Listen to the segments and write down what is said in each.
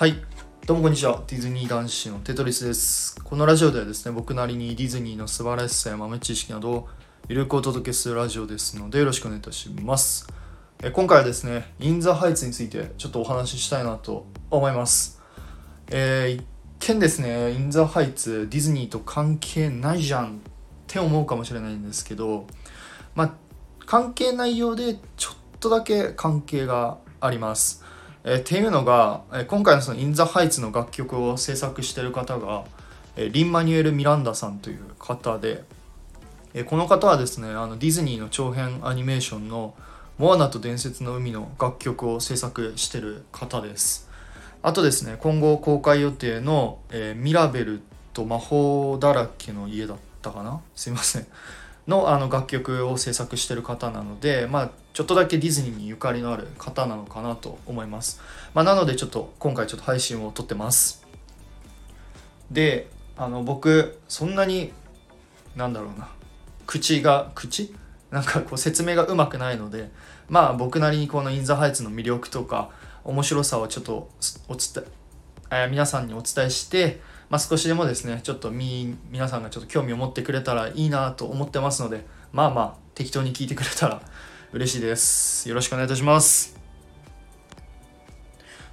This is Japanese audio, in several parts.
はい。どうもこんにちは。ディズニー男子のテトリスです。このラジオではですね僕なりにディズニーの素晴らしさや豆知識などをゆるくお届けするラジオですのでよろしくお願いいたします。え今回はですねインザハイツについてちょっとお話ししたいなと思います。えー、一見ですねインザハイツディズニーと関係ないじゃんって思うかもしれないんですけどまあ関係ないようでちょっとだけ関係があります。えー、っていうのが、え、今回のその「イン・ザ・ハイツ」の楽曲を制作してる方が、え、リン・マニュエル・ミランダさんという方で、え、この方はですねあのディズニーの長編アニメーションの「モアナと伝説の海」の楽曲を制作してる方です。あとですね今後公開予定の、えー、ミラベルと魔法だらけの家だったかな？すいません。のあの楽曲を制作してる方なので、まあ、ちょっとだけディズニーにゆかりのある方なのかなと思います。まあ、なのでちょっと今回ちょっと配信を撮ってます。で、あの僕そんなになんだろうな口が口？なんかこう説明がうまくないのでまあ僕なりにこのインザハイツの魅力とか面白さをちょっとお伝え皆さんにお伝えしてまあ、少しでもですねちょっとみ皆さんがちょっと興味を持ってくれたらいいなと思ってますのでまあまあ適当に聞いてくれたら嬉しいです。よろしくお願いいたします。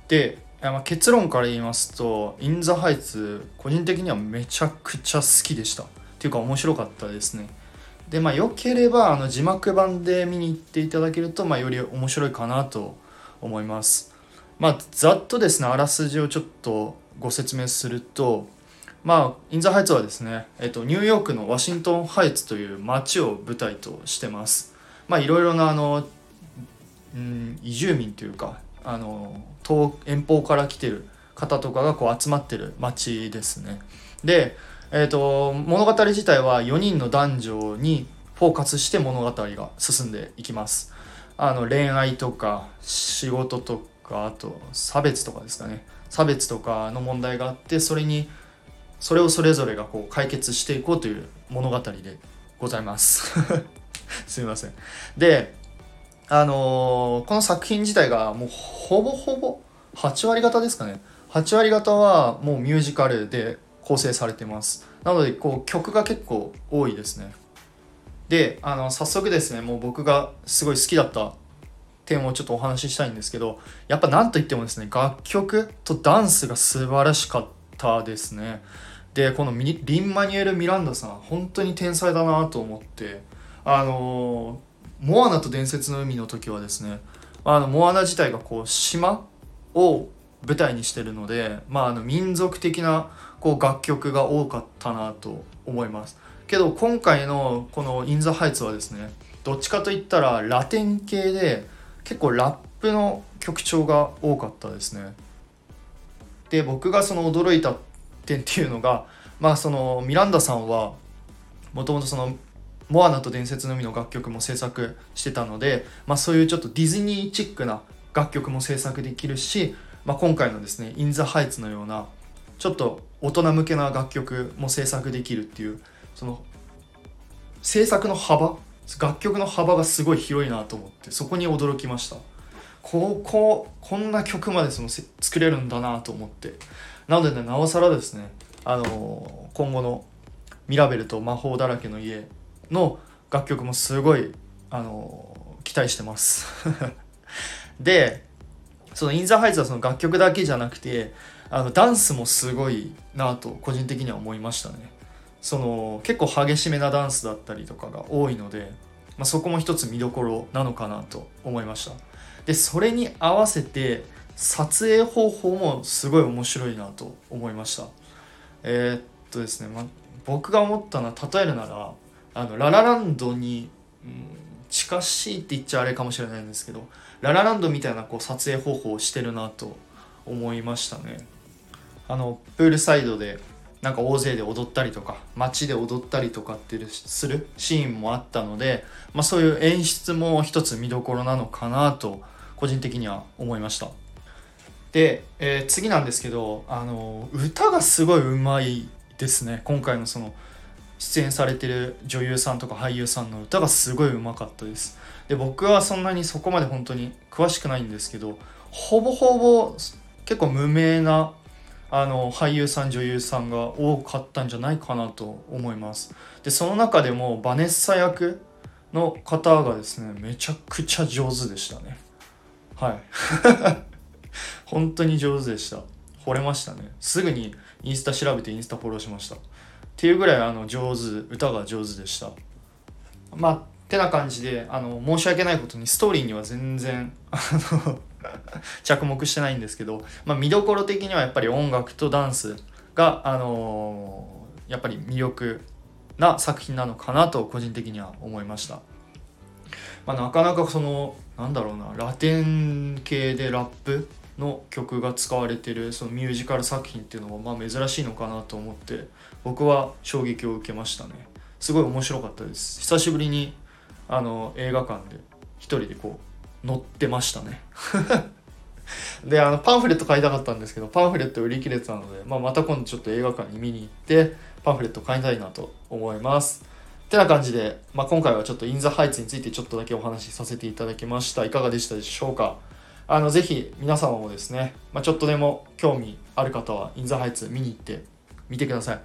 で、まあ、結論から言いますと「イン・ザ・ハイツ」個人的にはめちゃくちゃ好きでした。っていうか面白かったですね。でまあよければあの字幕版で見に行っていただけると、まあ、より面白いかなと思います。まあざっとですねあらすじをちょっとご説明するとまあインザハイツはですね、えっと、ニューヨークのワシントンハイツという街を舞台としてます。まあいろいろなあの、うん、移住民というかあの遠遠方から来てる方とかがこう集まってる街ですね。で、えーと、物語自体は4人の男女にフォーカスして物語が進んでいきます。あの恋愛とか仕事とかかあと差別とかですかね。差別とかの問題があってそれにそれをそれぞれがこう解決していこうという物語でございます。すみません。であのー、この作品自体がもうほぼほぼ8割方ですかね。8割方はもうミュージカルで構成されてます。なのでこう曲が結構多いですね。であの早速ですねもう僕がすごい好きだった点をちょっとお話ししたいんですけどやっぱ何といってもですね楽曲とダンスが素晴らしかったですね。でこのリン・マニュエル・ミランダさん本当に天才だなと思ってあのモアナと伝説の海の時はですねあのモアナ自体がこう島を舞台にしてるので、まあ、あの民族的なこう楽曲が多かったなと思います。けど今回のこの「イン・ザ・ハイツ」はですねどっちかといったらラテン系で結構ラップの曲調が多かったですね。で僕がその驚いた点っていうのが まあそのミランダさんはもともとその「モアナと伝説の海」の楽曲も制作してたので、まあ、そういうちょっとディズニーチックな楽曲も制作できるし、まあ、今回のですね「イン・ザ・ハイツ」のようなちょっと大人向けな楽曲も制作できるっていうその制作の幅楽曲の幅がすごい広いなと思ってそこに驚きました。こここんな曲までその作れるんだなと思って。なのでねなおさらですねあの今後の「ミラベルと魔法だらけの家」の楽曲もすごいあの期待してます。でその「イン・ザ・ハイツ」はその楽曲だけじゃなくてあのダンスもすごいなと個人的には思いましたね。その結構激しめなダンスだったりとかが多いので、まあ、そこも一つ見どころなのかなと思いました。でそれに合わせて撮影方法もすごい面白いなと思いました。えー、っとですね、ま、僕が思ったのは例えるならあのララランドに、うん、近しいって言っちゃあれかもしれないんですけどララランドみたいなこう撮影方法をしてるなと思いましたね。あのプールサイドでなんか大勢で踊ったりとか街で踊ったりとかってするシーンもあったので、まあ、そういう演出も一つ見どころなのかなと個人的には思いました。で、えー、次なんですけどあの歌がすごいうまいですね。今回のその出演されてる女優さんとか俳優さんの歌がすごいうまかったです。で僕はそんなにそこまで本当に詳しくないんですけどほぼほぼ結構無名なあの俳優さん女優さんが多かったんじゃないかなと思います。でその中でもバネッサ役の方がですねめちゃくちゃ上手でしたね。はい。本当に上手でした。惚れましたね。すぐにインスタ調べてインスタフォローしました。っていうぐらいあの上手歌が上手でした。まあてな感じであの申し訳ないことにストーリーには全然あの 着目してないんですけど、まあ、見どころ的にはやっぱり音楽とダンスが、あのー、やっぱり魅力な作品なのかなと個人的には思いました、まあ、なかなかそのなんだろうなラテン系でラップの曲が使われてるそのミュージカル作品っていうのはまあ珍しいのかなと思って僕は衝撃を受けましたね。すごい面白かったです。久しぶりにあの映画館で一人でこう乗ってましたね。であのパンフレット買いたかったんですけどパンフレット売り切れてたので、まあ、また今度ちょっと映画館に見に行ってパンフレット買いたいなと思います。てな感じで、まあ、今回はちょっとインザハイツについてちょっとだけお話しさせていただきました。いかがでしたでしょうか？あのぜひ皆様もですね、まあ、ちょっとでも興味ある方はインザハイツ見に行ってみてください。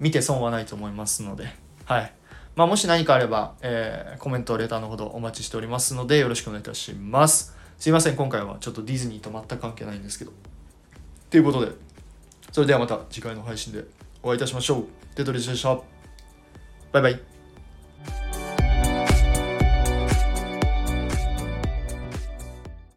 見て損はないと思いますので。はい。まあ、もし何かあれば、えー、コメント、レターのほどお待ちしておりますので、よろしくお願いいたします。すいません、今回はちょっとディズニーと全く関係ないんですけど。ということで、それではまた次回の配信でお会いいたしましょう。テトリスでした。バイバイ。